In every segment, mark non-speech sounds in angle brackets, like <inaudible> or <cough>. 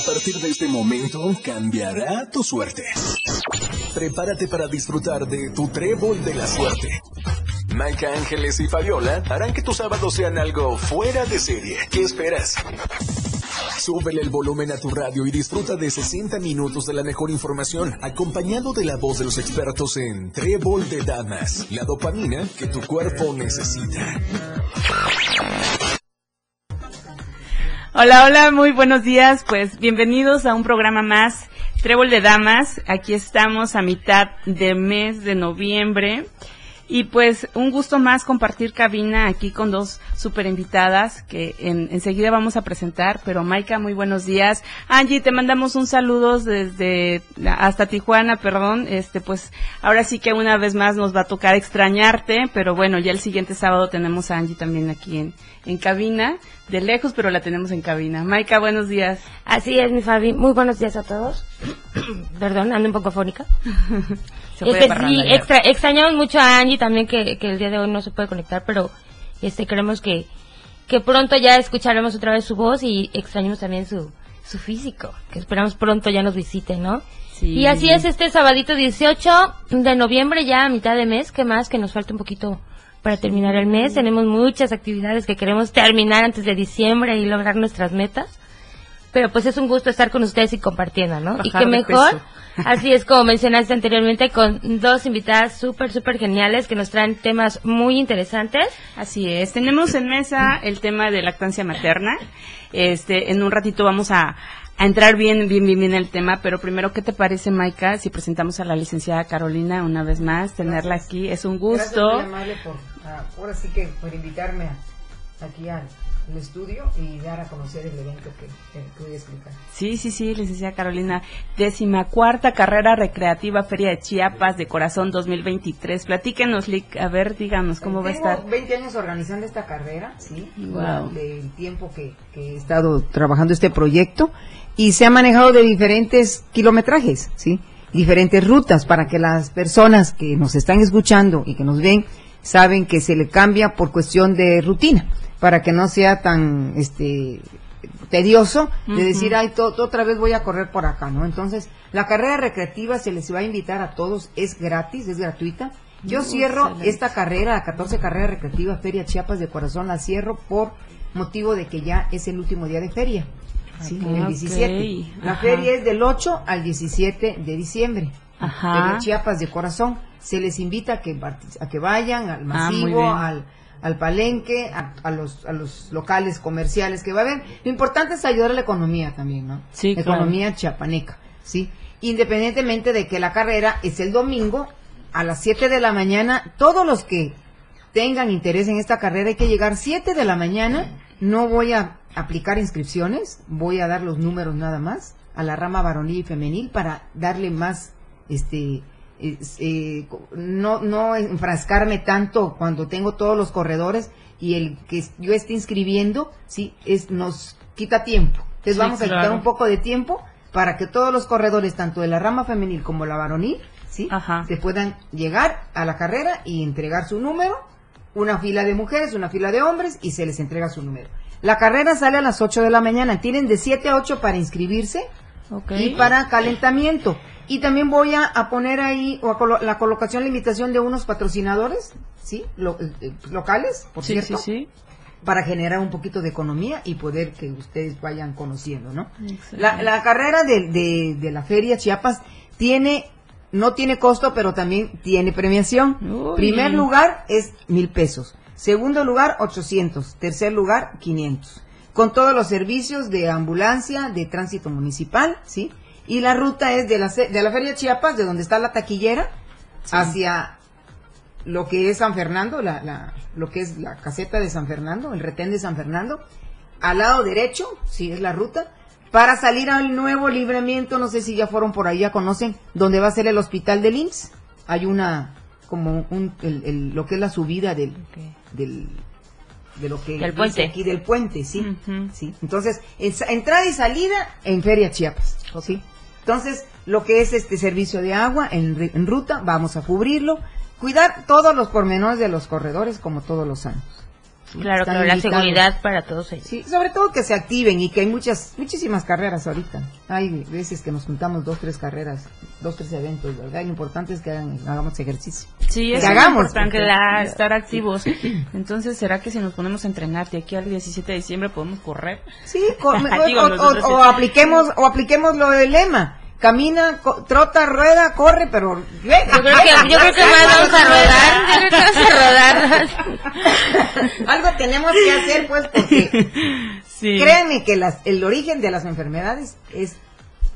A partir de este momento cambiará tu suerte. Prepárate para disfrutar de tu trébol de la suerte. Maika Ángeles y Fabiola harán que tus sábados sean algo fuera de serie. ¿Qué esperas? Súbele el volumen a tu radio y disfruta de 60 minutos de la mejor información, acompañado de la voz de los expertos en Trébol de Damas, la dopamina que tu cuerpo necesita. Hola, hola, muy buenos días. Pues bienvenidos a un programa más, Trébol de Damas. Aquí estamos a mitad de mes de noviembre. Y pues un gusto más compartir cabina aquí con dos super invitadas que en, enseguida vamos a presentar. Pero Maika, muy buenos días. Angie, te mandamos un saludo desde hasta Tijuana, perdón. Este, pues ahora sí que una vez más nos va a tocar extrañarte, pero bueno, ya el siguiente sábado tenemos a Angie también aquí en, en cabina, de lejos, pero la tenemos en cabina. Maika, buenos días. Así es, mi Fabi. Muy buenos días a todos. <coughs> Perdón, ando un poco fónica. <laughs> este, sí, extra, extrañamos mucho a Angie también que, que el día de hoy no se puede conectar, pero este creemos que, que pronto ya escucharemos otra vez su voz y extrañamos también su, su físico, que esperamos pronto ya nos visite, ¿no? Sí. Y así es este sabadito 18 de noviembre, ya a mitad de mes, que más que nos falta un poquito para terminar el mes. Tenemos muchas actividades que queremos terminar antes de diciembre y lograr nuestras metas. Pero pues es un gusto estar con ustedes y compartiendo, ¿no? y qué mejor, <laughs> así es como mencionaste anteriormente, con dos invitadas súper, súper geniales que nos traen temas muy interesantes. Así es, tenemos en mesa el tema de lactancia materna. Este, en un ratito vamos a, a entrar bien, bien, bien, bien el tema, pero primero, ¿qué te parece, Maika, si presentamos a la licenciada Carolina una vez más, tenerla aquí? Es un gusto. Gracias, por, uh, ahora sí que por invitarme a, aquí al, al, estudio y dar a conocer el evento que, que, voy a explicar. Sí, sí, sí, licenciada Carolina. Décima cuarta carrera recreativa Feria de Chiapas de Corazón 2023. Platíquenos, Lick, a ver, díganos cómo Tengo va a estar. 20 años organizando esta carrera, sí, wow. del tiempo que, que he estado trabajando este proyecto y se ha manejado de diferentes kilometrajes, ¿sí? Diferentes rutas para que las personas que nos están escuchando y que nos ven saben que se le cambia por cuestión de rutina, para que no sea tan este tedioso de uh -huh. decir, ay, to, to, otra vez voy a correr por acá, ¿no? Entonces, la carrera recreativa se les va a invitar a todos, es gratis, es gratuita. Yo cierro excelente. esta carrera, la 14 carrera recreativa Feria Chiapas de Corazón, la cierro por motivo de que ya es el último día de feria. Sí, okay, el 17. Okay. La feria es del 8 al 17 de diciembre. Ajá. De Chiapas de corazón. Se les invita a que, a que vayan al masivo, ah, al, al palenque, a, a, los, a los locales comerciales que va a haber. Lo importante es ayudar a la economía también, ¿no? Sí, la claro. economía chiapaneca, ¿sí? Independientemente de que la carrera es el domingo a las 7 de la mañana, todos los que tengan interés en esta carrera hay que llegar 7 de la mañana. No voy a aplicar inscripciones, voy a dar los números nada más a la rama varonil y femenil para darle más, este, eh, no, no enfrascarme tanto cuando tengo todos los corredores y el que yo esté inscribiendo, sí, es, nos quita tiempo. Entonces sí, vamos a claro. quitar un poco de tiempo para que todos los corredores, tanto de la rama femenil como la varonil, sí, Ajá. se puedan llegar a la carrera y entregar su número, una fila de mujeres, una fila de hombres y se les entrega su número. La carrera sale a las 8 de la mañana. Tienen de 7 a 8 para inscribirse okay. y para calentamiento. Y también voy a, a poner ahí o a colo la colocación, la invitación de unos patrocinadores, ¿sí? Lo, eh, locales, por sí, cierto. Sí, sí. Para generar un poquito de economía y poder que ustedes vayan conociendo, ¿no? La, la, carrera de, de, de la Feria Chiapas tiene no tiene costo, pero también tiene premiación. Uy. Primer lugar es mil pesos. Segundo lugar, 800. Tercer lugar, 500. Con todos los servicios de ambulancia, de tránsito municipal, ¿sí? Y la ruta es de la, de la Feria Chiapas, de donde está la taquillera, sí. hacia lo que es San Fernando, la, la, lo que es la caseta de San Fernando, el retén de San Fernando. Al lado derecho, sí, es la ruta. Para salir al nuevo libramiento, no sé si ya fueron por ahí, ya conocen, donde va a ser el hospital del IMSS. Hay una, como un, el, el, lo que es la subida del, okay. del de lo que del puente. aquí del puente, sí, uh -huh. sí. Entonces, entrada y salida en Feria Chiapas, ¿sí? Entonces, lo que es este servicio de agua en, ruta, vamos a cubrirlo, cuidar todos los pormenores de los corredores como todos los años. Claro, claro, la seguridad para todos ellos. Sí, sobre todo que se activen y que hay muchas, muchísimas carreras ahorita. Hay veces que nos juntamos dos, tres carreras, dos, tres eventos, ¿verdad? lo importante es que hagamos ejercicio. Sí, es hagamos, importante estar activos. Entonces, ¿será que si nos ponemos a entrenar de aquí al 17 de diciembre podemos correr? Sí, <laughs> o, apliquemos, o apliquemos lo del lema camina, trota, rueda, corre, pero yo creo que, yo creo que vamos a rodar, yo creo que vamos a rodar. <laughs> Algo tenemos que hacer, pues, porque <laughs> sí. créanme que las, el origen de las enfermedades es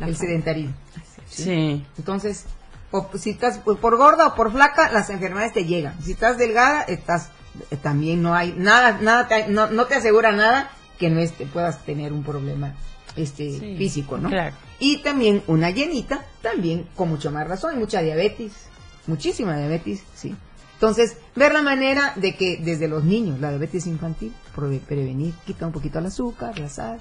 el sedentarismo. Sí. Entonces, si estás por gorda o por flaca, las enfermedades te llegan. Si estás delgada, estás eh, también no hay nada, nada, no, no te asegura nada que no esté, puedas tener un problema este físico, ¿no? Claro. Y también una llenita, también con mucho más razón, hay mucha diabetes, muchísima diabetes, sí. Entonces, ver la manera de que desde los niños, la diabetes infantil, prevenir, quitar un poquito el azúcar, la sal,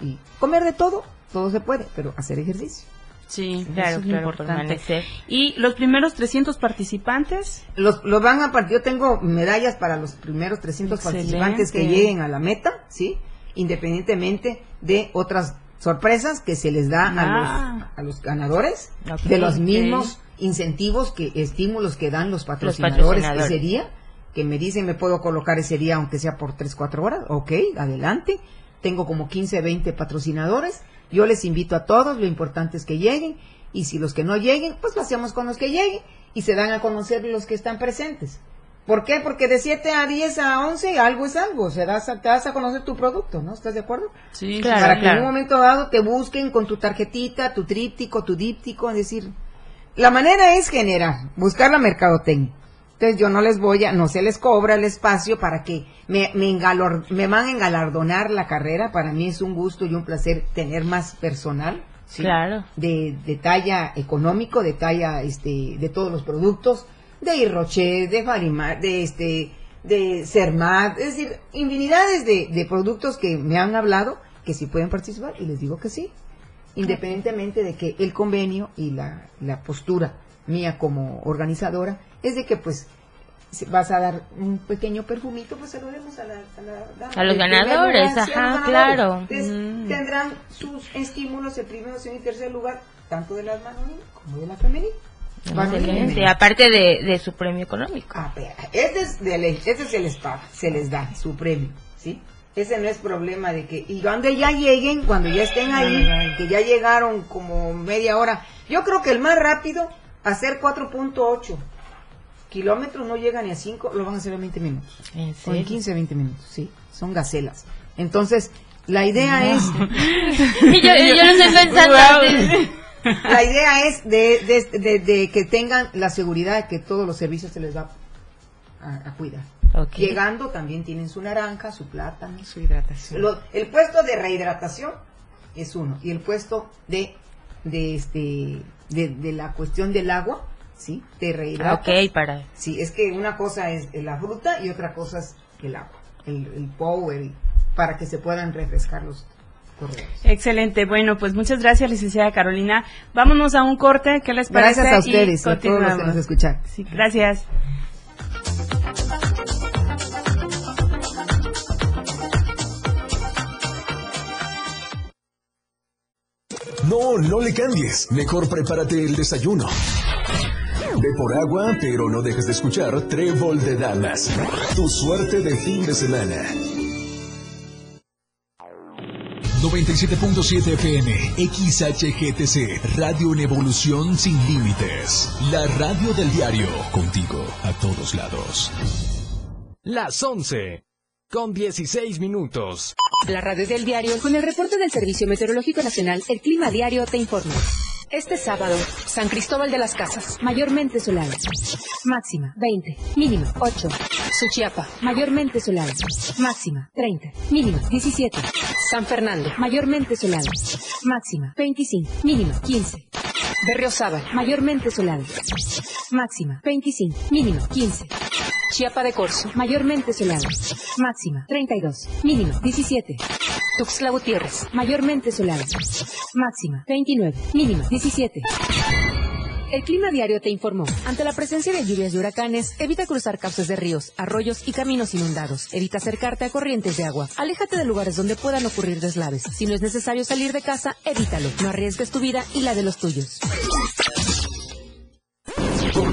y comer de todo, todo se puede, pero hacer ejercicio. Sí, claro, claro, importante. ¿Y los primeros 300 participantes? Los, los van a partir, yo tengo medallas para los primeros 300 participantes que lleguen a la meta, ¿sí? Independientemente de otras sorpresas que se les da a, los, ah. a los ganadores de los mismos incentivos que estímulos que dan los patrocinadores, ese día que me dicen me puedo colocar ese día aunque sea por 3 4 horas ok adelante. Tengo como 15 20 patrocinadores. Yo les invito a todos lo importante es que lleguen. Y si los que no lleguen pues lo hacemos con los que lleguen y se dan a conocer los que están presentes ¿Por qué? Porque de 7 a 10 a 11 algo es algo, se das te das a conocer tu producto, ¿no? ¿Estás de acuerdo? Sí, claro. Para que en un momento dado te busquen con tu tarjetita, tu tríptico, tu díptico, es decir, la manera es generar, buscar la mercadotecnia. Entonces yo no les voy a, no se les cobra el espacio para que me, me, me van a engalardonar la carrera. Para mí es un gusto y un placer tener más personal. Claro. De, de talla económico, de talla este, de todos los productos de Irrochet, de Farimar, de este, de Cermat, es decir, infinidades de, de productos que me han hablado que sí pueden participar y les digo que sí, independientemente de que el convenio y la, la postura mía como organizadora es de que pues vas a dar un pequeño perfumito, pues saludemos a, la, a, los ganadores, ajá, claro. Mm. Tendrán sus estímulos el primero, segundo y tercer lugar, tanto de las manos como de la femenina aparte de, de, su premio económico. Ah, este es, este se les paga, se les da su premio, ¿sí? Ese no es problema de que, y cuando ya lleguen, cuando ya estén ahí, que ya llegaron como media hora, yo creo que el más rápido, hacer 4.8 kilómetros, no llegan ni a 5, lo van a hacer en 20 minutos. ¿En, en 15, 20 minutos, sí, son gacelas. Entonces, la idea es... <laughs> yo, yo, no estoy pensando... <laughs> La idea es de, que tengan la seguridad de que todos los servicios se les va a, cuidar. Llegando también tienen su naranja, su plátano. Su hidratación. el puesto de rehidratación es uno. Y el puesto de, de, este, de, la cuestión del agua, ¿sí? De rehidratación. Ok, para. Sí, es que una cosa es la fruta y otra cosa es el agua. El, el power, para que se puedan refrescar los, Excelente. Bueno, pues muchas gracias, licenciada Carolina. Vámonos a un corte. ¿Qué les parece? Gracias a ustedes, a todos los que nos escuchan. Sí, gracias. No, no le cambies. Mejor prepárate el desayuno. Ve por agua, pero no dejes de escuchar Trébol de Damas. Tu suerte de fin de semana. 97.7 FM, XHGTC, Radio en Evolución Sin Límites. La radio del diario, contigo a todos lados. Las 11, con 16 minutos. La radio del diario, con el reporte del Servicio Meteorológico Nacional, el Clima Diario te informa. Este sábado, San Cristóbal de las Casas, mayormente solar. Máxima 20, mínima 8. Suchiapa, mayormente solar. Máxima 30, mínima 17. San Fernando, mayormente solar. Máxima 25, mínima 15. Berriozábal, mayormente solar. Máxima 25, mínima 15. Chiapa de Corzo, mayormente solar. Máxima 32, mínima 17. Tuxtla Gutiérrez, mayormente solar. Máxima 29, mínima 17. El Clima Diario te informó. Ante la presencia de lluvias y huracanes, evita cruzar cauces de ríos, arroyos y caminos inundados. Evita acercarte a corrientes de agua. Aléjate de lugares donde puedan ocurrir deslaves. Si no es necesario salir de casa, evítalo. No arriesgues tu vida y la de los tuyos.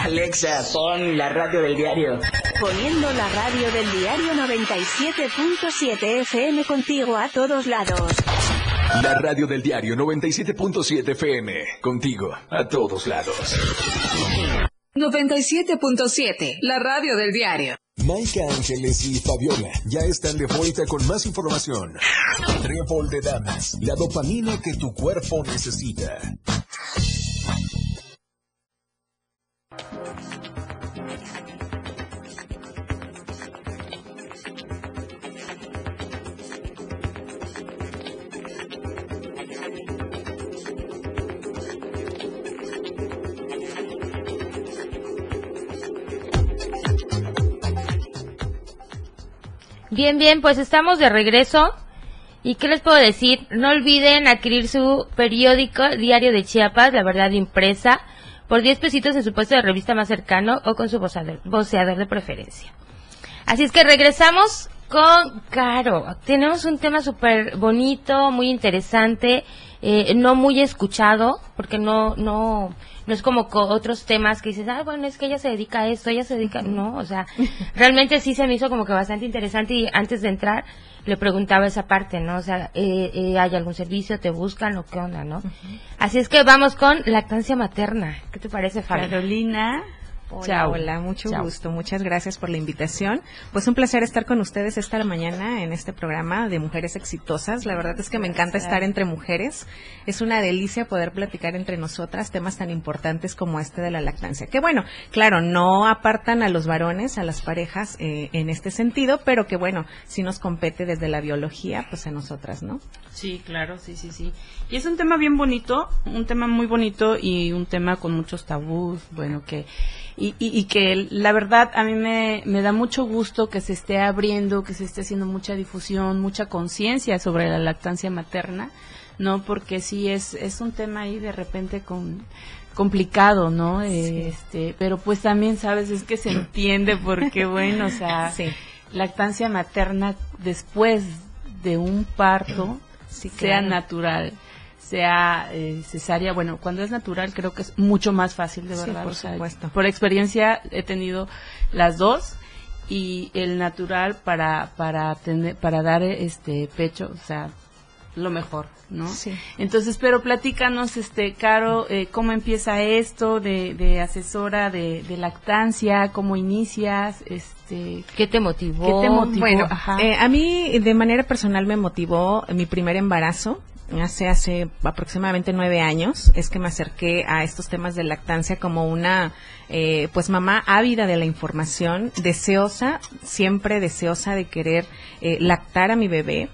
Alexa, pon la radio del diario. Poniendo la radio del diario 97.7 FM contigo a todos lados. La radio del diario 97.7 FM. Contigo a todos lados. 97.7, la radio del diario. Maika Ángeles y Fabiola ya están de vuelta con más información. Trébol de Damas, la dopamina que tu cuerpo necesita. Bien, bien, pues estamos de regreso. ¿Y qué les puedo decir? No olviden adquirir su periódico Diario de Chiapas, la verdad impresa, por 10 pesitos en su puesto de revista más cercano o con su voceador, de preferencia. Así es que regresamos con Caro. Tenemos un tema súper bonito, muy interesante, eh, no muy escuchado, porque no, no, no es como otros temas que dices, ah, bueno, es que ella se dedica a esto, ella se dedica, no, o sea, <laughs> realmente sí se me hizo como que bastante interesante y antes de entrar le preguntaba esa parte, ¿no? O sea, eh, eh, ¿hay algún servicio? ¿Te buscan o qué onda, no? Así es que vamos con lactancia materna. ¿Qué te parece, Fabi? Carolina. Hola, hola, mucho gusto. Muchas gracias por la invitación. Pues un placer estar con ustedes esta mañana en este programa de Mujeres Exitosas. La verdad es que me encanta estar entre mujeres. Es una delicia poder platicar entre nosotras temas tan importantes como este de la lactancia. Que bueno, claro, no apartan a los varones, a las parejas eh, en este sentido, pero que bueno, si nos compete desde la biología, pues a nosotras, ¿no? Sí, claro, sí, sí, sí. Y es un tema bien bonito, un tema muy bonito y un tema con muchos tabús, bueno, que y, y, que la verdad a mí me, me, da mucho gusto que se esté abriendo, que se esté haciendo mucha difusión, mucha conciencia sobre la lactancia materna, ¿no? Porque sí es, es un tema ahí de repente con, complicado, ¿no? Este, pero pues también, ¿sabes? Es que se entiende porque, bueno, o sea, <laughs> lactancia materna después de un parto sea natural sea eh, cesárea, bueno, cuando es natural creo que es mucho más fácil, de verdad. por supuesto. Por experiencia he tenido las dos y el natural para para tener para dar este pecho, o sea, lo mejor, ¿no? Sí. Entonces, pero platícanos, este, Caro, eh, cómo empieza esto de, de asesora de, de, lactancia, cómo inicias, este, qué te motivó. ¿Qué te motivó? Bueno, eh, a mí de manera personal me motivó mi primer embarazo hace hace aproximadamente nueve años es que me acerqué a estos temas de lactancia como una eh, pues mamá ávida de la información deseosa siempre deseosa de querer eh, lactar a mi bebé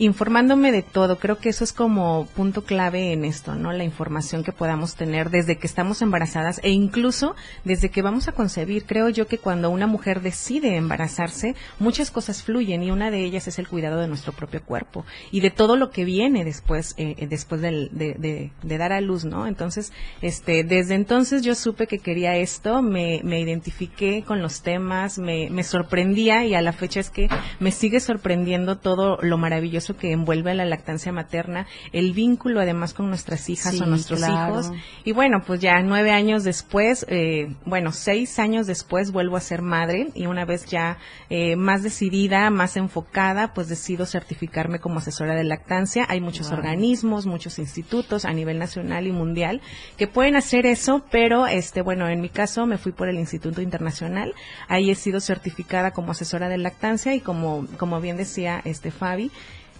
informándome de todo. Creo que eso es como punto clave en esto, ¿no? La información que podamos tener desde que estamos embarazadas e incluso desde que vamos a concebir. Creo yo que cuando una mujer decide embarazarse, muchas cosas fluyen y una de ellas es el cuidado de nuestro propio cuerpo y de todo lo que viene después, eh, eh después de, de, de, dar a luz, ¿no? Entonces, este, desde entonces yo supe que quería esto, me, me identifiqué con los temas, me, me sorprendía y a la fecha es que me sigue sorprendiendo todo lo maravilloso que envuelve a la lactancia materna, el vínculo además con nuestras hijas o nuestros hijos. Y bueno, pues ya nueve años después, eh, bueno, seis años después vuelvo a ser madre y una vez ya eh, más decidida, más enfocada, pues decido certificarme como asesora de lactancia. Hay muchos organismos, muchos institutos a nivel nacional y mundial que pueden hacer eso, pero este, bueno, en mi caso me fui por el Instituto Internacional. Ahí he sido certificada como asesora de lactancia y como, como bien decía este Fabi,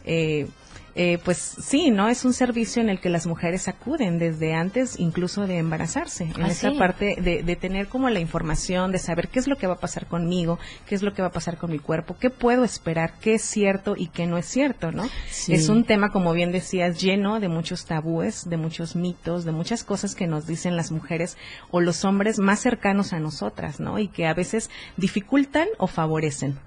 eh, eh, pues sí, ¿no? Es un servicio en el que las mujeres acuden desde antes incluso de embarazarse, en esa ah, parte de, tener como la información, de saber qué es lo que va a pasar conmigo, qué es lo que va a pasar con mi cuerpo, qué puedo esperar, qué es cierto y qué no es cierto, ¿no? Es un tema, como bien decías, lleno de muchos tabúes, de muchos mitos, de muchas cosas que nos dicen las mujeres o los hombres más cercanos a nosotras, ¿no? Y que a veces dificultan o favorecen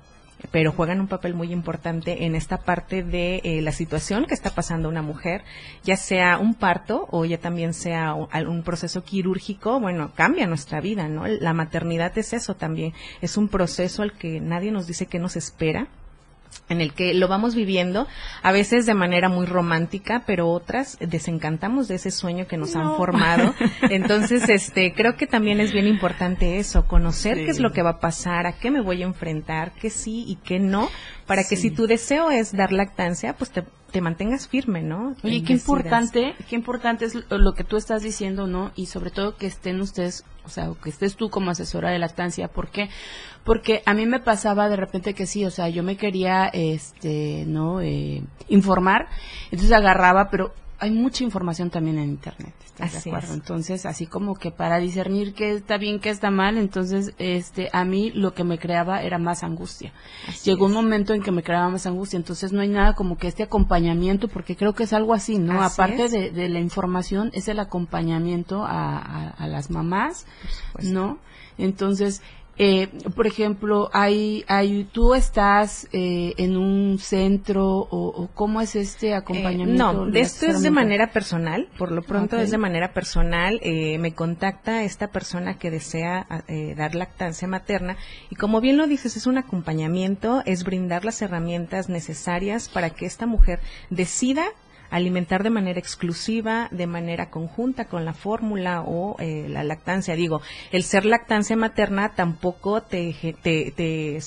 pero juegan un papel muy importante en esta parte de eh, la situación que está pasando una mujer, ya sea un parto o ya también sea un, proceso quirúrgico, bueno, cambia nuestra vida, ¿no? La maternidad es eso también, es un proceso al que nadie nos dice que nos espera, en el que lo vamos viviendo, a veces de manera muy romántica, pero otras desencantamos de ese sueño que nos han formado. <laughs> Entonces, este, creo que también es bien importante eso, conocer qué es lo que va a pasar, a qué me voy a enfrentar, qué sí y qué no, para que si tu deseo es dar lactancia, pues te te mantengas firme, ¿no? Oye, qué importante, qué importante es lo que tú estás diciendo, ¿no? Y sobre todo que estén ustedes, o sea, que estés tú como asesora de lactancia, ¿por qué? Porque a mí me pasaba de repente que sí, o sea, yo me quería, este, ¿no? Eh, informar, entonces agarraba, pero hay mucha información también en internet. ¿estás de acuerdo? Entonces, así como que para discernir qué está bien, qué está mal, entonces, este, a mí lo que me creaba era más angustia. Llegó un momento en que me creaba más angustia, entonces no hay nada como que este acompañamiento, porque creo que es algo así, ¿no? Aparte de, la información, es el acompañamiento a, a las mamás, ¿no? Entonces, eh, por ejemplo, hay, hay, tú estás eh, en un centro o, cómo es este eh, acompañamiento. no, esto es de manera personal. Por lo pronto es de manera personal. me contacta esta persona que desea dar lactancia materna y como bien lo dices es un acompañamiento, es brindar las herramientas necesarias para que esta mujer decida alimentar de manera exclusiva, de manera conjunta con la fórmula o eh, la lactancia. Digo, el ser lactancia materna tampoco te, te, te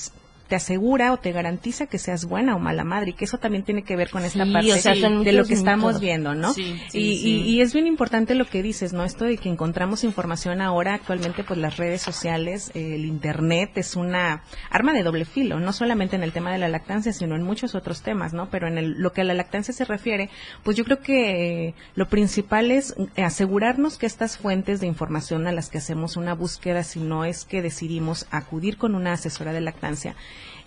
te asegura o te garantiza que seas buena o mala madre y que eso también tiene que ver con esta parte de lo que estamos viendo, ¿no? y, y, es bien importante lo que dices, ¿no? Esto de que encontramos información ahora actualmente, pues las redes sociales, el internet es una arma de doble filo, no solamente en el tema de la lactancia, sino en muchos otros temas, ¿no? Pero en el, lo que a la lactancia se refiere, pues yo creo que lo principal es asegurarnos que estas fuentes de información a las que hacemos una búsqueda, si no es que decidimos acudir con una asesora de lactancia,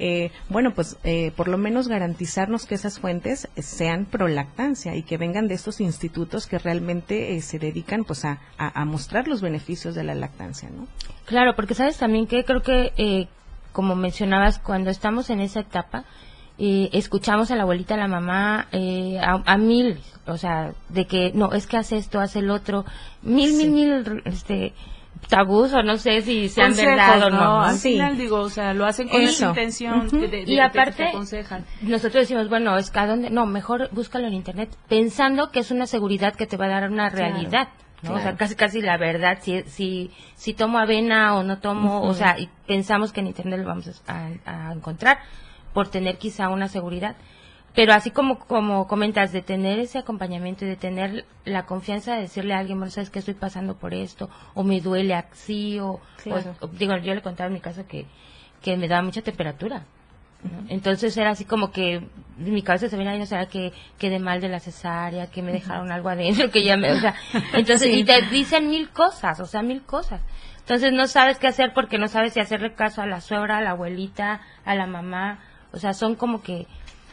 eh, bueno, pues eh, por lo menos garantizarnos que esas fuentes sean pro lactancia y que vengan de estos institutos que realmente eh, se dedican pues a, mostrar los beneficios de la lactancia, ¿no? Claro, porque sabes también que creo que, como mencionabas, cuando estamos en esa etapa, escuchamos a la abuelita, a la mamá, a, a, mil, o sea, de que no, es que hace esto, hace el otro, mil, mil, mil, este, tabús o no sé si sean verdad o no. Al final digo, o sea, lo hacen con esa intención de, y aparte, nosotros decimos, bueno, es que a dónde, no, mejor búscalo en internet, pensando que es una seguridad que te va a dar una realidad. ¿no? O sea, casi casi la verdad, si, si, si tomo avena o no tomo, o sea, y pensamos que en internet lo vamos a encontrar por tener quizá una seguridad pero así como como comentas de tener ese acompañamiento y de tener la confianza de decirle a alguien bueno sabes que estoy pasando por esto o me duele así o, digo yo le contaba en mi caso que que me daba mucha temperatura entonces era así como que mi cabeza se venía y no sabía que quedé mal de la cesárea que me dejaron algo adentro que ya me o sea <laughs> entonces y te dicen mil cosas o sea mil cosas. Entonces no sabes qué hacer porque no sabes si hacerle caso a la suegra a la abuelita a la mamá o sea son como que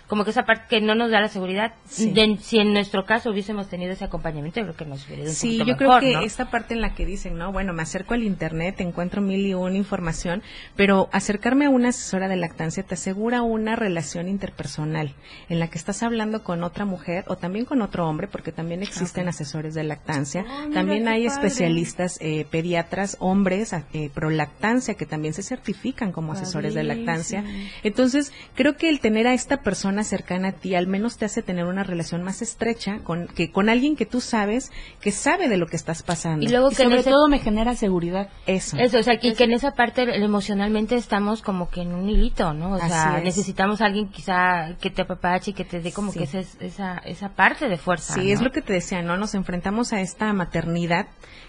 como que esa parte que no nos da la seguridad. si en nuestro caso hubiésemos tenido ese acompañamiento, creo que nos hubiera ido un Sí, yo creo que esta parte en la que dicen, no, bueno, me acerco al internet, encuentro mil y una información, pero acercarme a una asesora de lactancia te asegura una relación interpersonal en la que estás hablando con otra mujer o también con otro hombre, porque también existen asesores de lactancia. Oh, también hay especialistas eh, pediatras, hombres, eh, pro lactancia, que también se certifican como asesores de lactancia. Entonces, creo que el tener a esta persona cercana a ti al menos te hace tener una relación más estrecha con que con alguien que tú sabes que sabe de lo que estás pasando. Y luego que sobre todo me genera seguridad. Eso. Eso o sea y que en esa parte emocionalmente estamos como que en un hilito no o sea necesitamos a alguien quizá que te apapache y que te dé como que esa, esa esa parte de fuerza sí es lo que te decía no nos enfrentamos a esta maternidad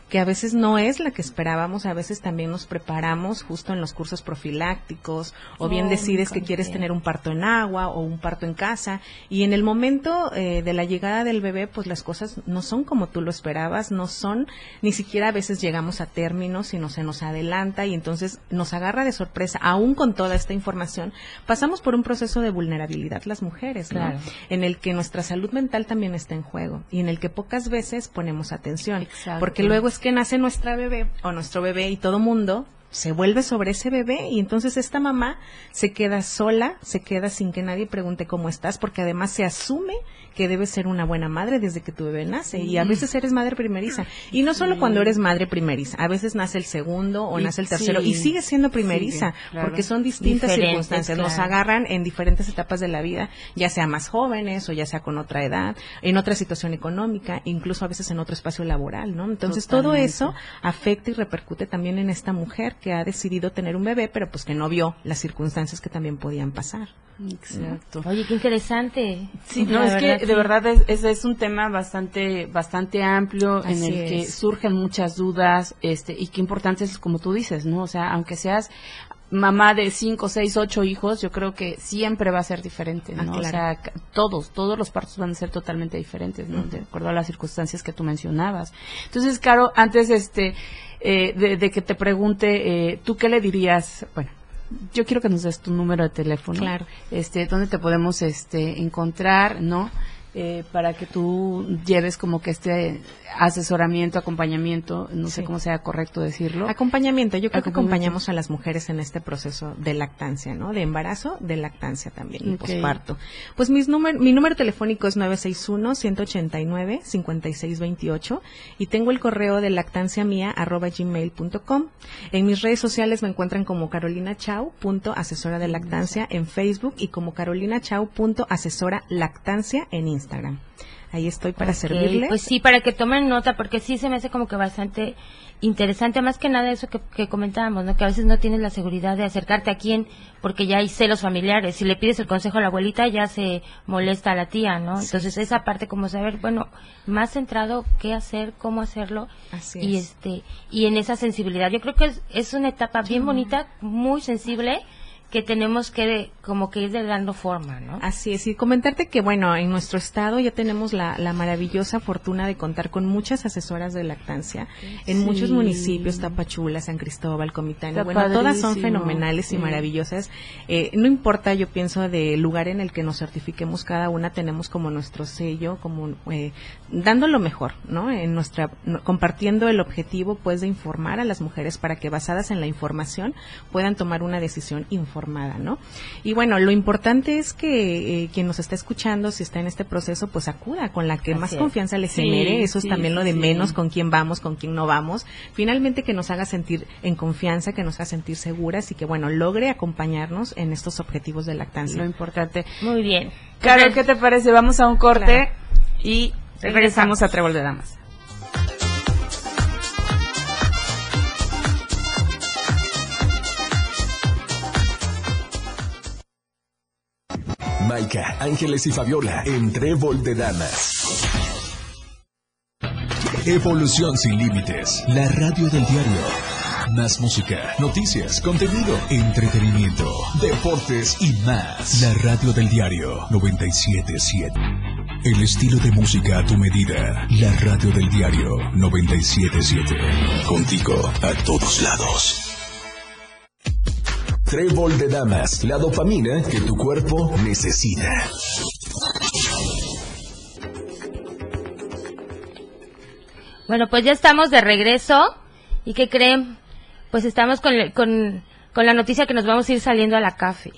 que a veces no es la que esperábamos, a veces también nos preparamos justo en los cursos profilácticos, o bien decides que quieres tener un parto en agua o un parto parto en casa y en el momento eh, de la llegada del bebé, pues las cosas no son como tú lo esperabas, no son, ni siquiera a veces llegamos a términos, sino se nos adelanta y entonces nos agarra de sorpresa, aún con toda esta información, pasamos por un proceso de vulnerabilidad las mujeres, ¿no? En el que nuestra salud mental también está en juego y en el que pocas veces ponemos atención, porque luego es que nace nuestra bebé o nuestro bebé y todo mundo se vuelve sobre ese bebé y entonces esta mamá se queda sola, se queda sin que nadie pregunte cómo estás, porque además se asume que debes ser una buena madre desde que tu bebé nace y a veces eres madre primeriza. Y no solo cuando eres madre primeriza, a veces nace el segundo o nace el tercero y sigue siendo primeriza porque son distintas circunstancias, nos agarran en diferentes etapas de la vida, ya sea más jóvenes o ya sea con otra edad, en otra situación económica, incluso a veces en otro espacio laboral, ¿no? Entonces todo eso afecta y repercute también en esta mujer que ha decidido tener un bebé, pero pues que no vio las circunstancias que también podían pasar. Exacto. Oye, qué interesante. Sí, no, es que de verdad es, es, un tema bastante bastante amplio en el que surgen muchas dudas este y qué importante es como tú dices, ¿no? O sea, aunque seas mamá de cinco, seis, ocho hijos, yo creo que siempre va a ser diferente, ¿no? Ah, o sea, todos, todos los partos van a ser totalmente diferentes, ¿no? De acuerdo a las circunstancias que tú mencionabas. Entonces, Caro, antes este eh, de, de, que te pregunte, eh, ¿tú qué le dirías? Bueno, yo quiero que nos des tu número de teléfono. Claro. Este, dónde te podemos este encontrar, ¿no? Eh, para que tú lleves como que este asesoramiento, acompañamiento, no sé cómo sea correcto decirlo. Acompañamiento, yo creo que acompañamos a las mujeres en este proceso de lactancia, ¿no? De embarazo, de lactancia también, y posparto. Pues mis número, mi número telefónico es 961-189-5628 y tengo el correo de lactancia mía arroba gmail.com. En mis redes sociales me encuentran como Carolina Chau, punto asesora de lactancia en Facebook y como Carolina Chau, punto asesora lactancia en Instagram. Ahí estoy para servirle. Pues sí, para que tomen nota, porque sí se me hace como que bastante interesante, más que nada eso que, comentábamos, ¿no? Que a veces no tienes la seguridad de acercarte a quién, porque ya hay celos familiares. Si le pides el consejo a la abuelita, ya se molesta a la tía, ¿no? Entonces esa parte como saber, bueno, más centrado qué hacer, cómo hacerlo. Así y este, y en esa sensibilidad. Yo creo que es, es una etapa bien bonita, muy sensible, que tenemos que como que ir dando forma, ¿no? Así es, y comentarte que, bueno, en nuestro estado ya tenemos la, la maravillosa fortuna de contar con muchas asesoras de lactancia en muchos municipios, Tapachula, San Cristóbal, Comitán, bueno, todas son fenomenales y maravillosas. Eh, no importa, yo pienso, del lugar en el que nos certifiquemos cada una, tenemos como nuestro sello, como eh, dando lo mejor, ¿no? En nuestra, compartiendo el objetivo, pues, de informar a las mujeres para que basadas en la información puedan tomar una decisión informada ¿no? Y bueno, lo importante es que eh, quien nos está escuchando, si está en este proceso, pues acuda con la que más confianza le genere. Eso es también lo de menos, con quién vamos, con quién no vamos. Finalmente que nos haga sentir en confianza, que nos haga sentir seguras y que, bueno, logre acompañarnos en estos objetivos de lactancia. Lo importante. Muy bien. Claro, ¿qué te parece? Vamos a un corte y regresamos a Trébol de Damas. Maika, Ángeles y Fabiola en Trébol de Damas. Evolución sin límites. La radio del diario. Más música, noticias, contenido, entretenimiento, deportes y más. La radio del diario 977. El estilo de música a tu medida. La radio del diario 977. Contigo a todos lados. Trébol de Damas, la dopamina que tu cuerpo necesita. Bueno, pues ya estamos de regreso. ¿Y qué creen? Pues estamos con, con, con la noticia que nos vamos a ir saliendo a la café.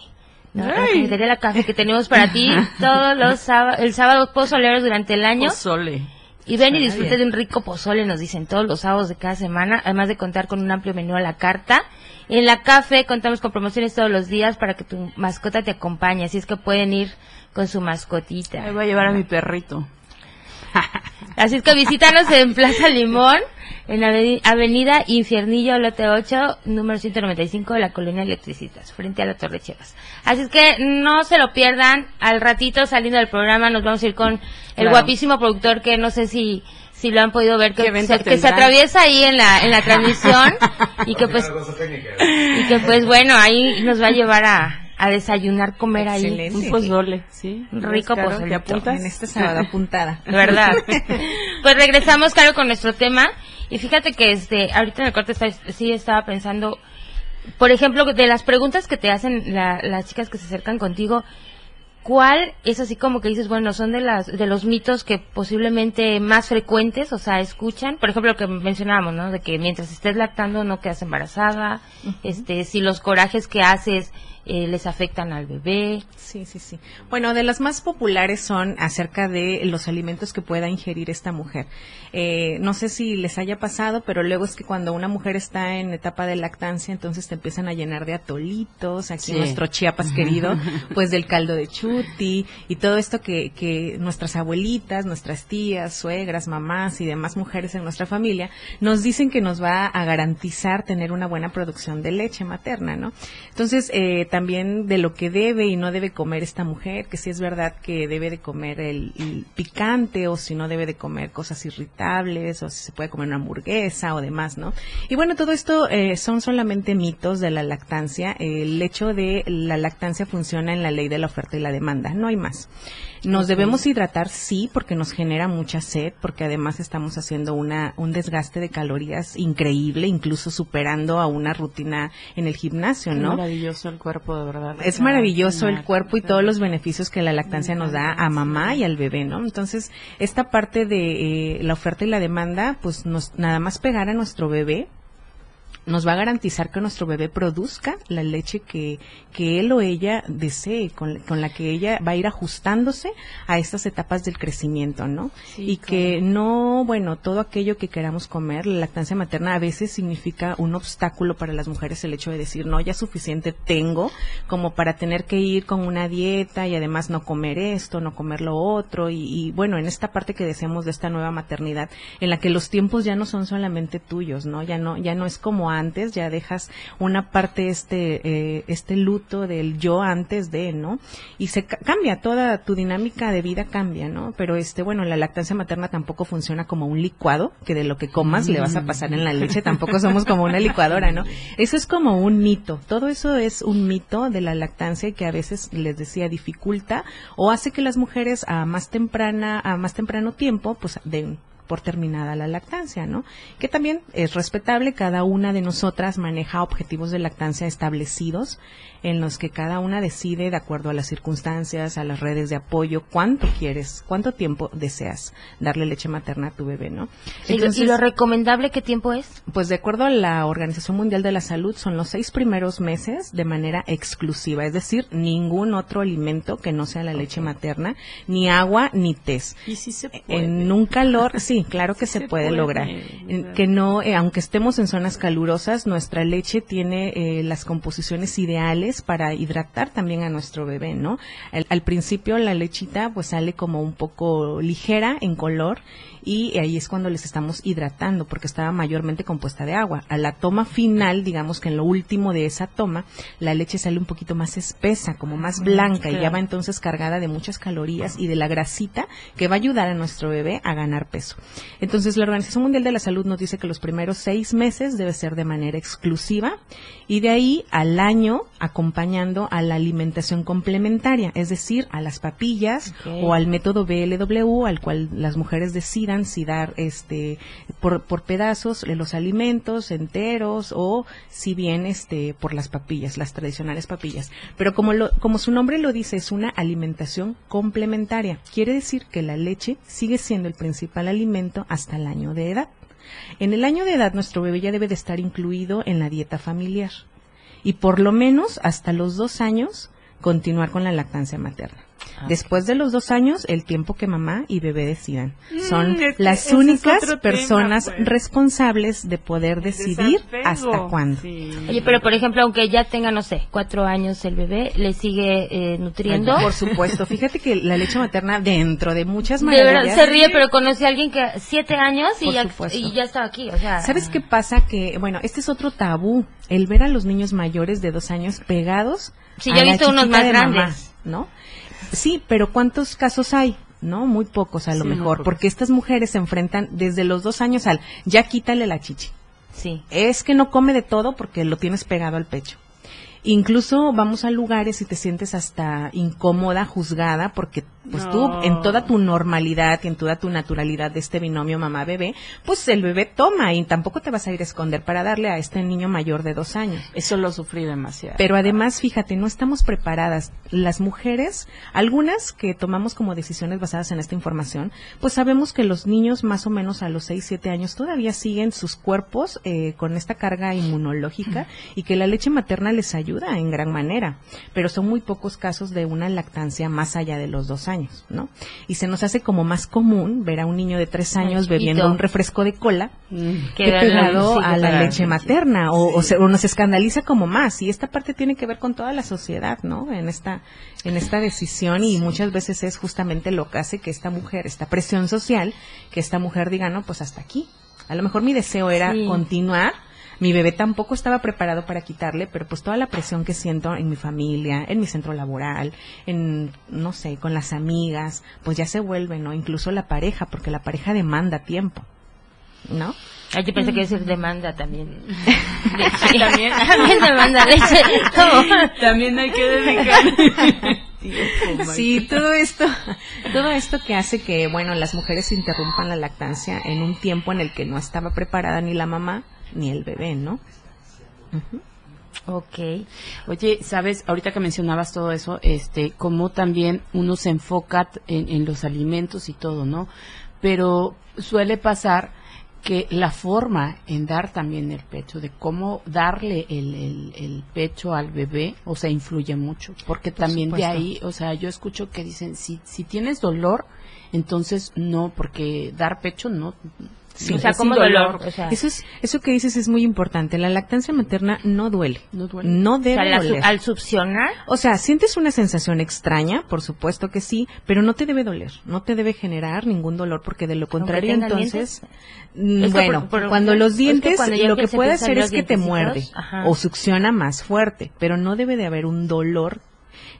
¿no? La la café que tenemos para ti <laughs> todos los sábados, el sábado pozoleros durante el año. Pozole. Y ven y disfrute de un rico pozole, nos dicen todos los sábados de cada semana, además de contar con un amplio menú a la carta. En la café contamos con promociones todos los días para que tu mascota te acompañe, así es que pueden ir con su mascotita. Ahí voy a llevar a mi perrito. <laughs> Así es que visítanos en Plaza Limón, en Avenida Infiernillo, lote 8, número 195 de la colonia Electricistas, frente a la Torre Chivas. Así es que no se lo pierdan. Al ratito saliendo del programa nos vamos a ir con el guapísimo productor que no sé si si lo han podido ver que, se, que se atraviesa ahí en la en la transmisión <laughs> y que pues y que pues bueno ahí nos va a llevar a a desayunar, comer ahí. Un pozole, sí. Rico pozole. ¿Te apuntas? En este <laughs> sábado apuntada. <laughs> ¿Verdad? pues regresamos, claro, con nuestro tema. Y fíjate que este, ahorita en el corte sí estaba pensando, por ejemplo, de las preguntas que te hacen las chicas que se acercan contigo, ¿Cuál es así como que dices, bueno, son de las de los mitos que posiblemente más frecuentes, o sea, escuchan? Por ejemplo, lo que mencionábamos, ¿no? De que mientras estés lactando no quedas embarazada, este, si los corajes que haces eh, les afectan al bebé. Sí, sí, sí. Bueno, de las más populares son acerca de los alimentos que pueda ingerir esta mujer. Eh, no sé si les haya pasado, pero luego es que cuando una mujer está en etapa de lactancia, entonces te empiezan a llenar de atolitos, aquí nuestro Chiapas querido, <laughs> pues del caldo de chuti y todo esto que, que nuestras abuelitas, nuestras tías, suegras, mamás y demás mujeres en nuestra familia nos dicen que nos va a garantizar tener una buena producción de leche materna, ¿no? Entonces, eh, también de lo que debe y no debe comer esta mujer, que si es verdad que debe de comer el, picante o si no debe de comer cosas irritables o si se puede comer una hamburguesa o demás, ¿no? Y bueno, todo esto eh, son solamente mitos de la lactancia. El hecho de la lactancia funciona en la ley de la oferta y la demanda, no hay más. Nos debemos hidratar, sí, porque nos genera mucha sed, porque además estamos haciendo una, un desgaste de calorías increíble, incluso superando a una rutina en el gimnasio, ¿no? Es maravilloso el cuerpo, de verdad. Es maravilloso el cuerpo y todos los beneficios que la lactancia nos da a mamá y al bebé, ¿no? Entonces, esta parte de eh, la oferta y la demanda, pues nos nada más pegar a nuestro bebé, nos va a garantizar que nuestro bebé produzca la leche que, que él o ella desee, con, la que ella va a ir ajustándose a estas etapas del crecimiento, ¿no? y que no, bueno, todo aquello que queramos comer, la lactancia materna a veces significa un obstáculo para las mujeres el hecho de decir, no, ya suficiente tengo como para tener que ir con una dieta y además no comer esto, no comer lo otro y, y bueno, en esta parte que deseamos de esta nueva maternidad, en la que los tiempos ya no son solamente tuyos, ¿no? Ya no, ya no es como antes, ya dejas una parte este, eh, este luto del yo antes de, ¿no? Y se cambia, toda tu dinámica de vida cambia, ¿no? Pero este, bueno, la lactancia materna tampoco funciona como un licuado, que de lo que comas le vas a pasar en la leche, tampoco somos como una licuadora, ¿no? <laughs> Eso es como un mito, todo eso es un mito de la lactancia que a veces les decía dificulta o hace que las mujeres a más temprana, a más temprano tiempo, pues den por terminada la lactancia, ¿no? Que también es respetable, cada una de nosotras maneja objetivos de lactancia establecidos en los que cada una decide de acuerdo a las circunstancias, a las redes de apoyo, cuánto quieres, cuánto tiempo deseas darle leche materna a tu bebé, ¿no? ¿Y, lo, recomendable qué tiempo es? Pues de acuerdo a la Organización Mundial de la Salud son los seis primeros meses de manera exclusiva, es decir, ningún otro alimento que no sea la leche materna, ni agua ni té. ¿Y si se puede? En un calor, sí, claro que se, puede, lograr. que no, eh, aunque estemos en zonas calurosas, nuestra leche tiene eh, las composiciones ideales para hidratar también a nuestro bebé, ¿no? al, principio la lechita pues sale como un poco ligera en color y ahí es cuando les estamos hidratando porque estaba mayormente compuesta de agua. A la toma final, digamos que en lo último de esa toma, la leche sale un poquito más espesa, como más blanca y ya va entonces cargada de muchas calorías y de la grasita que va a ayudar a nuestro bebé a ganar peso. Entonces la Organización Mundial de la Salud nos dice que los primeros seis meses debe ser de manera exclusiva y de ahí al año acompañando a la alimentación complementaria, es decir, a las papillas o al método BLW al cual las mujeres deciden si dar este por, por pedazos los alimentos enteros o si bien este por las papillas, las tradicionales papillas. Pero como lo, como su nombre lo dice, es una alimentación complementaria. Quiere decir que la leche sigue siendo el principal alimento hasta el año de edad. En el año de edad nuestro bebé ya debe de estar incluido en la dieta familiar y por lo menos hasta los dos años continuar con la lactancia materna. Ah, Después de los dos años, el tiempo que mamá y bebé decidan. Mm, Son las únicas personas pues. responsables de poder decidir hasta cuándo. Oye, pero por ejemplo, aunque ya tenga, no sé, cuatro años el bebé, ¿le sigue eh, nutriendo? por supuesto. Fíjate que la leche materna, dentro de muchas maneras... se ríe, pero conocí a alguien que siete años y, ya, y ya estaba aquí. O sea, ¿Sabes qué pasa? Que, bueno, este es otro tabú. El ver a los niños mayores de dos años pegados Sí, ya he visto unos más grandes. ¿no? Sí, pero ¿cuántos casos hay? ¿no? Muy pocos a lo mejor, porque estas mujeres se enfrentan desde los dos años al ya quítale la chichi. Sí. Es que no come de todo porque lo tienes pegado al pecho. Incluso vamos a lugares y te sientes hasta incómoda, juzgada, porque pues tú en toda tu normalidad y en toda tu naturalidad de este binomio mamá-bebé, pues el bebé toma y tampoco te vas a ir a esconder para darle a este niño mayor de dos años. Eso lo sufrí demasiado. Pero además, fíjate, no estamos preparadas. Las mujeres, algunas que tomamos como decisiones basadas en esta información, pues sabemos que los niños más o menos a los 6, 7 años todavía siguen sus cuerpos eh, con esta carga inmunológica y que la leche materna les ayuda en gran manera. Pero son muy pocos casos de una lactancia más allá de los dos años, ¿no? Y se nos hace como más común ver a un niño de tres años bebiendo un refresco de cola mm. que pegado a la leche materna o, o, nos escandaliza como más. Y esta parte tiene que ver con toda la sociedad, ¿no? En esta, en esta decisión y muchas veces es justamente lo que hace que esta mujer, esta presión social, que esta mujer diga, no, pues hasta aquí. A lo mejor mi deseo era continuar, mi bebé tampoco estaba preparado para quitarle, pero pues toda la presión que siento en mi familia, en mi centro laboral, en, no sé, con las amigas, pues ya se vuelve, ¿no? Incluso la pareja, porque la pareja demanda tiempo, ¿no? Ay, yo pensé que decir demanda también. <laughs> ¿También? <laughs> también demanda leche. También hay que dedicar. <laughs> sí, todo esto, todo esto que hace que, bueno, las mujeres interrumpan la lactancia en un tiempo en el que no estaba preparada ni la mamá ni el bebé, ¿no? Ok. Oye, sabes, ahorita que mencionabas todo eso, este, cómo también uno se enfoca en, los alimentos y todo, ¿no? Pero suele pasar que la forma en dar también el pecho, de cómo darle el, el, pecho al bebé, o sea, influye mucho, porque también de ahí, o sea, yo escucho que dicen, si, si tienes dolor, entonces no, porque dar pecho no, Sí, o sea, como dolor. eso, es, eso que dices es muy importante. La lactancia materna no duele. No duele. No debe doler. Al succionar. O sea, sientes una sensación extraña, por supuesto que sí, pero no te debe doler. No te debe generar ningún dolor, porque de lo contrario, entonces. Mm, bueno, cuando los dientes, lo que puede hacer es que te muerde o succiona más fuerte, pero no debe de haber un dolor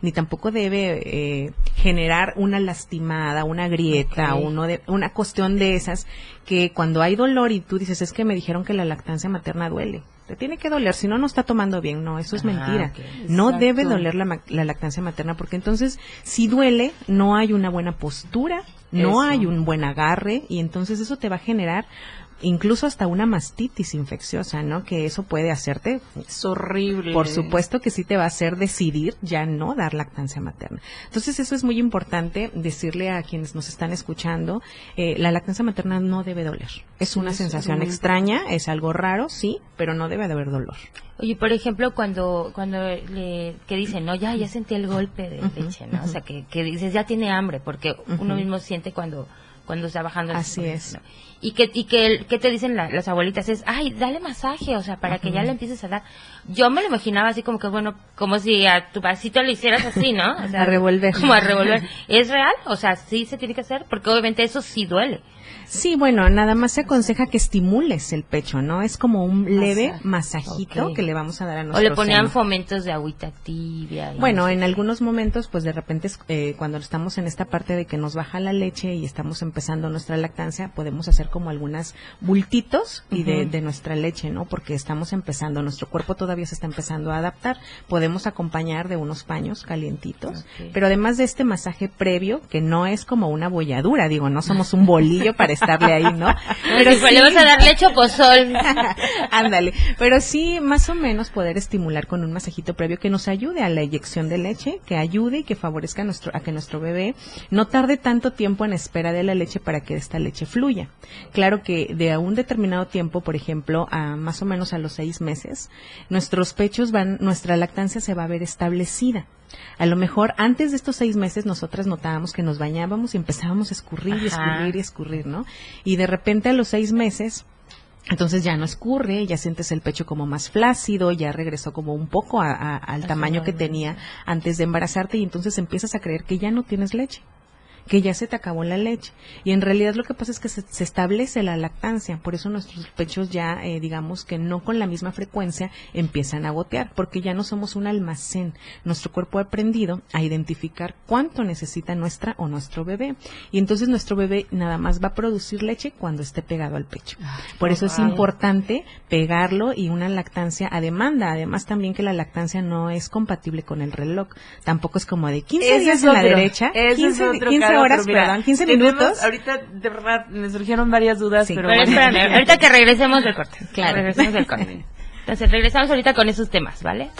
ni tampoco debe eh, generar una lastimada, una grieta, uno de, una cuestión de esas que cuando hay dolor y tú dices, es que me dijeron que la lactancia materna duele. Te tiene que doler, si no, no está tomando bien. No, eso es ah, mentira. No debe doler la, la, lactancia materna porque entonces, si duele, no hay una buena postura, no hay un buen agarre y entonces eso te va a generar incluso hasta una mastitis infecciosa, ¿no? Que eso puede hacerte. Es horrible. Por supuesto que sí te va a hacer decidir ya no dar lactancia materna. Entonces eso es muy importante decirle a quienes nos están escuchando, eh, la lactancia materna no debe doler. Es una sensación extraña, es algo raro, sí, pero no debe de haber dolor. Oye, por ejemplo, cuando cuando le que dicen, no, ya ya sentí el golpe de leche, ¿no? O sea, que, que dices, ya tiene hambre, porque uno mismo siente cuando cuando está bajando. Así es. Y que, y que, ¿qué te dicen las abuelitas? Es, ay, dale masaje, o sea, para que ya le empieces a dar. Yo me lo imaginaba así como que, bueno, como si a tu vasito le hicieras así, ¿no? O <laughs> sea, a revolver. Como a revolver. ¿Es real? O sea, sí se tiene que hacer, porque obviamente eso sí duele. Sí, bueno, nada más se aconseja que estimules el pecho, ¿no? Es como un leve masajito que le vamos a dar a nuestro O le ponían fomentos de agüita tibia. Bueno, en algunos momentos, pues de repente, eh, cuando estamos en esta parte de que nos baja la leche y estamos empezando nuestra lactancia, podemos hacer como algunas bultitos y de, nuestra leche, ¿no? Porque estamos empezando, nuestro cuerpo todavía se está empezando a adaptar. Podemos acompañar de unos paños calientitos, pero además de este masaje previo, que no es como una bolladura, digo, no somos un bolillo para <laughs> estarle ahí, ¿no? <laughs> Pero sí, le vas a dar leche o pozol. <laughs> Ándale. Pero sí, más o menos poder estimular con un masajito previo que nos ayude a la eyección de leche, que ayude y que favorezca a, nuestro, a que nuestro bebé no tarde tanto tiempo en espera de la leche para que esta leche fluya. Claro que de a un determinado tiempo, por ejemplo, a más o menos a los seis meses, nuestros pechos van, nuestra lactancia se va a ver establecida. A lo mejor antes de estos seis meses nosotras notábamos que nos bañábamos y empezábamos a escurrir y escurrir y escurrir, ¿no? Y de repente a los seis meses entonces ya no escurre, ya sientes el pecho como más flácido, ya regresó como un poco al tamaño que tenía antes de embarazarte y entonces empiezas a creer que ya no tienes leche que ya se te acabó la leche. Y en realidad lo que pasa es que se, establece la lactancia, por eso nuestros pechos ya, eh, digamos que no con la misma frecuencia empiezan a gotear, porque ya no somos un almacén. Nuestro cuerpo ha aprendido a identificar cuánto necesita nuestra o nuestro bebé. Y entonces nuestro bebé nada más va a producir leche cuando esté pegado al pecho. Ah, por eso es importante pegarlo y una lactancia a demanda. Además también que la lactancia no es compatible con el reloj. Tampoco es como de 15 días en la derecha, 15, horas, perdón, 15 minutos. Ahorita de verdad me surgieron varias dudas, pero, ahorita que regresemos del corte. Claro, regresemos del corte. <laughs> Entonces regresamos ahorita con esos temas, ¿vale?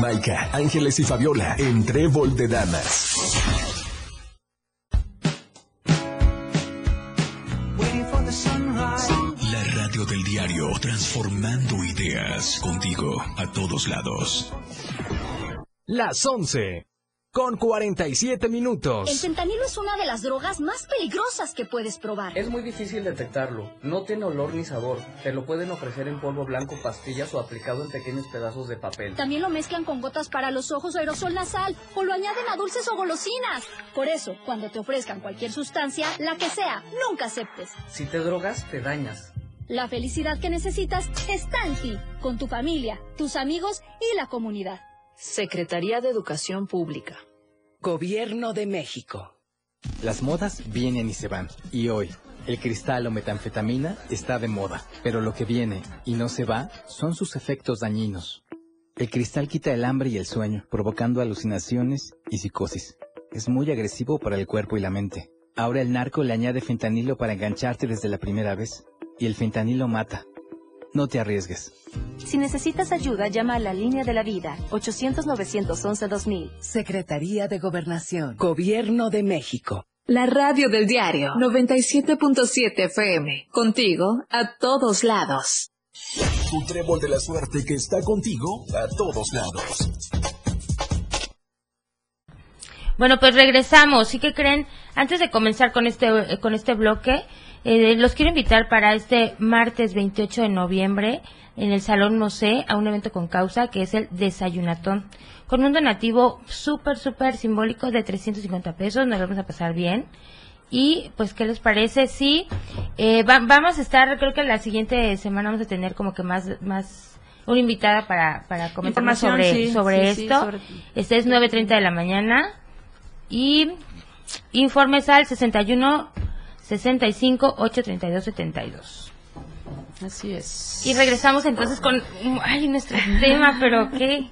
Maika, Ángeles y Fabiola en Trébol de Damas. La radio del diario, transformando ideas contigo a todos lados. Las 11 con 47 minutos. El fentanilo es una de las drogas más peligrosas que puedes probar. Es muy difícil detectarlo. No tiene olor ni sabor. Te lo pueden ofrecer en polvo blanco, pastillas o aplicado en pequeños pedazos de papel. También lo mezclan con gotas para los ojos o aerosol nasal o lo añaden a dulces o golosinas. Por eso, cuando te ofrezcan cualquier sustancia, la que sea, nunca aceptes. Si te drogas, te dañas. La felicidad que necesitas está en ti, con tu familia, tus amigos y la comunidad. Secretaría de Educación Pública. Gobierno de México. Las modas vienen y se van. Y hoy, el cristal o metanfetamina está de moda. Pero lo que viene y no se va son sus efectos dañinos. El cristal quita el hambre y el sueño, provocando alucinaciones y psicosis. Es muy agresivo para el cuerpo y la mente. Ahora el narco le añade fentanilo para engancharte desde la primera vez. Y el fentanilo mata. No te arriesgues. Si necesitas ayuda, llama a la línea de la vida, 800-911-2000. Secretaría de Gobernación. Gobierno de México. La radio del diario 97.7 FM. Contigo a todos lados. Tu trébol de la suerte que está contigo a todos lados. Bueno, pues regresamos. ¿Y qué creen? Antes de comenzar con este, con este bloque, eh, los quiero invitar para este martes 28 de noviembre en el Salón Mosé a un evento con causa que es el Desayunatón, con un donativo súper, súper simbólico de 350 pesos, nos vamos a pasar bien. Y pues, ¿qué les parece? Sí, eh, vamos a estar, creo que la siguiente semana vamos a tener como que más, más una invitada para, para comentar más sobre, sobre esto. Este es 9.30 de la mañana. Y informes al 61 65 832 72. Así es. Y regresamos entonces con ay nuestro tema, pero qué.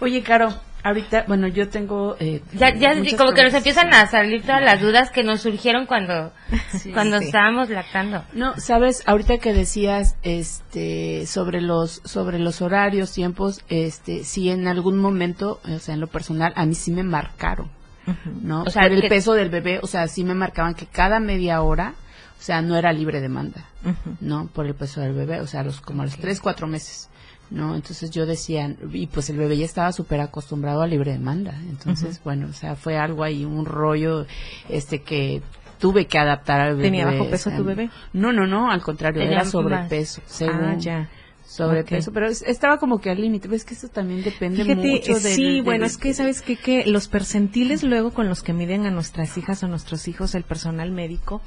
Oye, Caro, ahorita, bueno, yo tengo eh, ya, ya como que nos empiezan a salir todas las dudas que nos surgieron cuando <laughs> cuando estábamos lactando. No, sabes, ahorita que decías este sobre los sobre los horarios, tiempos, este si en algún momento, o sea, en lo personal a mí sí me marcaron. ¿No? O sea, el peso del bebé, o sea, sí me marcaban que cada media hora, o sea, no era libre demanda, ¿no? Por el peso del bebé, o sea, los, como a los tres, cuatro meses, ¿no? Entonces yo decía, y pues el bebé ya estaba súper acostumbrado a libre demanda, entonces, bueno, o sea, fue algo ahí, un rollo, este, que tuve que adaptar al bebé. ¿Tenía bajo peso tu bebé? No, no, no, al contrario, era sobrepeso, según. Ah, ya sobrepeso, pero estaba como que al límite. Ves que eso también depende mucho de. Sí, bueno, es que sabes que, que los percentiles luego con los que miden a nuestras hijas o nuestros hijos el personal médico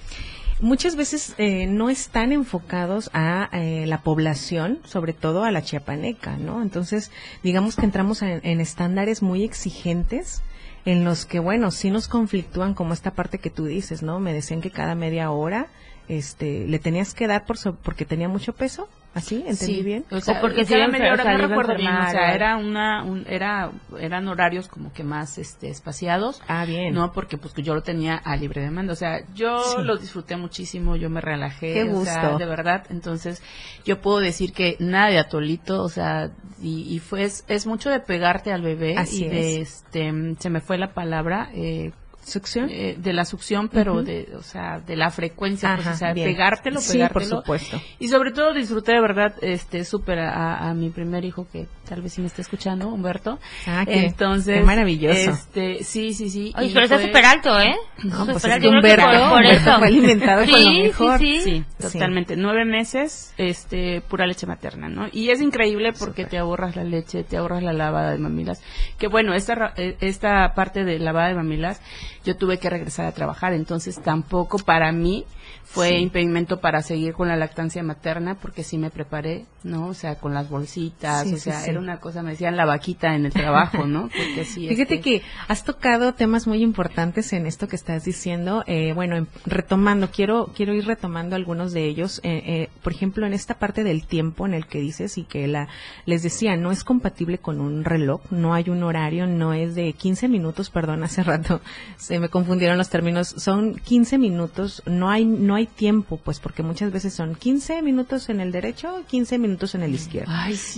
muchas veces eh, no están enfocados a eh, la población, sobre todo a la chiapaneca, ¿no? Entonces, digamos que entramos en, en, estándares muy exigentes en los que, bueno, sí nos conflictúan como esta parte que tú dices, ¿no? Me decían que cada media hora este, le tenías que dar por porque tenía mucho peso ¿Así? ¿Entendí bien? O, sea, porque si media hora, no recuerdo bien, o sea, era una, un, era, eran horarios como que más, este, espaciados. Ah, bien. No, porque pues yo lo tenía a libre demanda, o sea, yo lo disfruté muchísimo, yo me relajé. Qué gusto. de verdad, entonces, yo puedo decir que nada de atolito, o sea, y, y fue, es, mucho de pegarte al bebé Así y de, este, se me fue la palabra, eh, ¿Succión? Eh, de la succión, pero de, o sea, de la frecuencia, pues, o sea, pegártelo, pegártelo. Sí, por supuesto. Y sobre todo disfruté de verdad, este, súper a, mi primer hijo que tal vez sí me esté escuchando, Humberto. Ah, qué, Entonces, maravilloso. Este, sí, sí, sí. Oye, pero está súper alto, ¿eh? No, pues es que Humberto, por, eso. fue alimentado con lo mejor. Sí, sí, totalmente. Nueve meses, este, pura leche materna, ¿no? Y es increíble porque te ahorras la leche, te ahorras la lavada de mamilas. Que bueno, esta, eh, esta parte de lavada de mamilas, yo tuve que regresar a trabajar, entonces tampoco para mí fue impedimento para seguir con la lactancia materna porque sí me preparé, ¿no? O sea, con las bolsitas, o sea, era una cosa, me decían la vaquita en el trabajo, ¿no? Porque sí. Fíjate este que has tocado temas muy importantes en esto que estás diciendo. Eh, bueno, retomando, quiero quiero ir retomando algunos de ellos. Eh, eh, por ejemplo, en esta parte del tiempo en el que dices y que la les decía, no es compatible con un reloj, no hay un horario, no es de 15 minutos, perdón, hace rato <laughs> se me confundieron los términos, son 15 minutos, no hay no hay tiempo, pues porque muchas veces son 15 minutos en el derecho, 15 minutos en el izquierdo.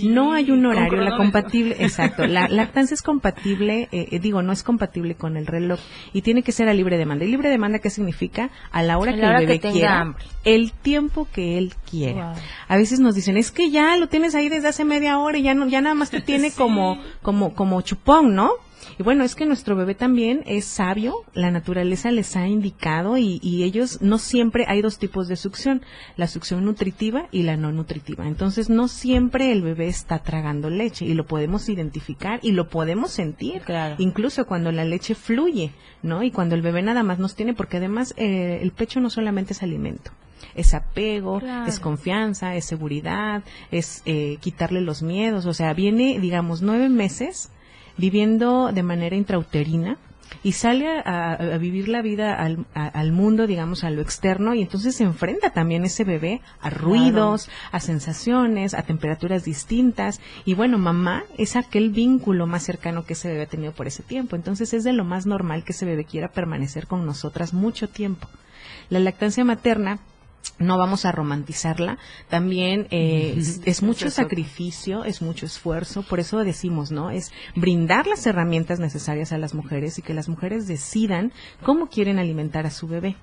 No hay un horario, la compatible, <laughs> exacto, la lactancia es compatible, eh, eh, digo, no es compatible con el reloj y tiene que ser a libre demanda. ¿Y libre demanda qué significa? A la hora que el bebé quiera, el tiempo que él quiera. A veces nos dicen, es que ya lo tienes ahí desde hace media hora y ya no, ya nada más te tiene <laughs> como, como, como chupón, ¿no? Y bueno, es que nuestro bebé también es sabio, la naturaleza les ha indicado y, ellos no siempre hay dos tipos de succión, la succión nutritiva y la no nutritiva. Entonces no siempre el bebé está tragando leche y lo podemos identificar y lo podemos sentir, incluso cuando la leche fluye, ¿no? Y cuando el bebé nada más nos tiene, porque además eh, el pecho no solamente es alimento es apego, es confianza, es seguridad, es eh, quitarle los miedos. O sea, viene, digamos, nueve meses viviendo de manera intrauterina y sale a, vivir la vida al, mundo, digamos, a lo externo, y entonces se enfrenta también ese bebé a ruidos, a sensaciones, a temperaturas distintas, y bueno, mamá es aquel vínculo más cercano que ese bebé ha tenido por ese tiempo, entonces es de lo más normal que ese bebé quiera permanecer con nosotras mucho tiempo. La lactancia materna no vamos a romantizarla. También eh, es, mucho sacrificio, es mucho esfuerzo. Por eso decimos, ¿no? Es brindar las herramientas necesarias a las mujeres y que las mujeres decidan cómo quieren alimentar a su bebé.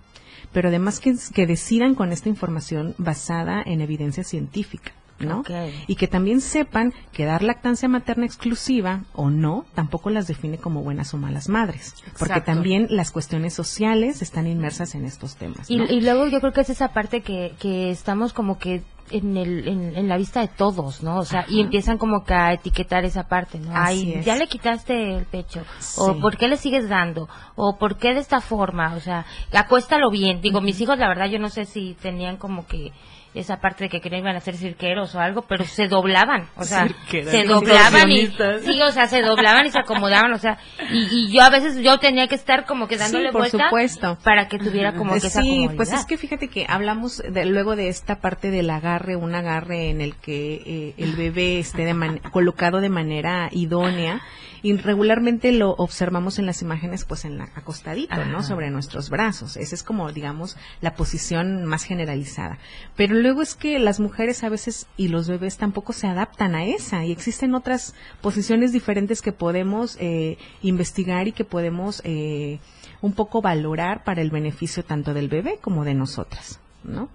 Pero además que, que decidan con esta información basada en evidencia científica. ¿No? Y que también sepan que dar lactancia materna exclusiva o no tampoco las define como buenas o malas madres, porque también las cuestiones sociales están inmersas en estos temas. Y, luego yo creo que es esa parte que, que estamos como que en, el, en, la vista de todos, ¿no? O sea, y empiezan como que a etiquetar esa parte, ¿no? Ay, ya le quitaste el pecho, o ¿por qué le sigues dando? O ¿por qué de esta forma? O sea, acuéstalo bien. Digo, mis hijos, la verdad, yo no sé si tenían como que esa parte de que querían iban a ser cirqueros o algo, pero se doblaban, o sea, se doblaban y sí, o sea, se doblaban y se acomodaban, o sea, y, yo a veces yo tenía que estar como que dándole por supuesto. para que tuviera como que esa Sí, pues es que fíjate que hablamos de, luego de esta parte del agarre, un agarre en el que eh, el bebé esté de colocado de manera idónea y regularmente lo observamos en las imágenes pues en la acostadito, ¿no? Sobre nuestros brazos. Esa es como digamos la posición más generalizada. Pero luego es que las mujeres a veces y los bebés tampoco se adaptan a esa y existen otras posiciones diferentes que podemos eh, investigar y que podemos eh, un poco valorar para el beneficio tanto del bebé como de nosotras, ¿no?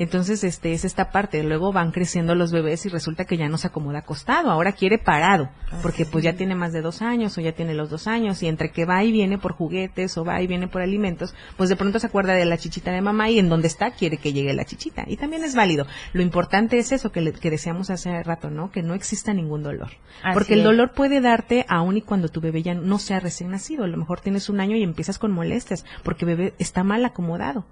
Entonces, este es esta parte. Luego van creciendo los bebés y resulta que ya no se acomoda acostado, ahora quiere parado, porque pues ya tiene más de dos años o ya tiene los dos años y entre que va y viene por juguetes o va y viene por alimentos, pues de pronto se acuerda de la chichita de mamá y en donde está quiere que llegue la chichita. Y también es válido. Lo importante es eso que, que deseamos hace rato, ¿no? Que no exista ningún dolor. porque el dolor puede darte aún y cuando tu bebé ya no sea recién nacido. A lo mejor tienes un año y empiezas con molestias porque bebé está mal acomodado.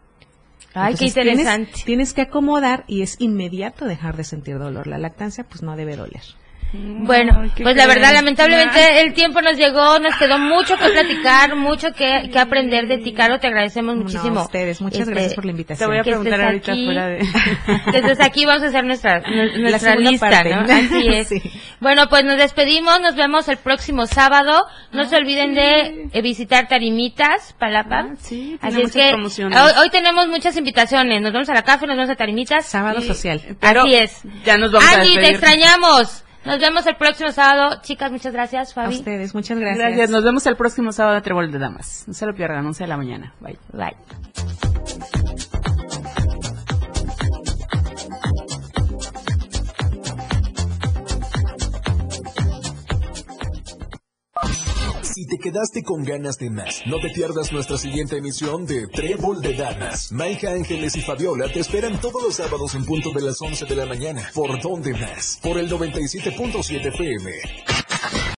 Ay, qué interesante. Tienes, que acomodar y es inmediato dejar de sentir dolor. La lactancia pues no debe doler. Bueno, pues la verdad, lamentablemente el tiempo nos llegó, nos quedó mucho que platicar, mucho que, que aprender de ti, Caro, te agradecemos muchísimo. No, ustedes, muchas este, gracias por la invitación. Te voy a preguntar ahorita fuera de... <laughs> que estés aquí, vamos a hacer nuestra, <laughs> nuestra lista, ¿no? Así <laughs> es. Bueno, pues nos despedimos, nos vemos el próximo sábado. No se olviden de eh, visitar Tarimitas, Palapa. Ah, sí, Así es que hoy, tenemos muchas invitaciones, nos vamos a la café, nos vamos a Tarimitas. Sábado social. Así es. Ya nos vamos Angie, te extrañamos. Nos vemos el próximo sábado. Chicas, muchas gracias, Fabi. A ustedes, muchas gracias. Gracias. Nos vemos el próximo sábado de Trebol de Damas. No se lo pierdan, 11 de la mañana. Bye. Bye. Si te quedaste con ganas de más, no te pierdas nuestra siguiente emisión de Trébol de Damas. Maika Ángeles y Fabiola te esperan todos los sábados en punto de las 11 de la mañana. ¿Por dónde más? Por el 97.7 FM.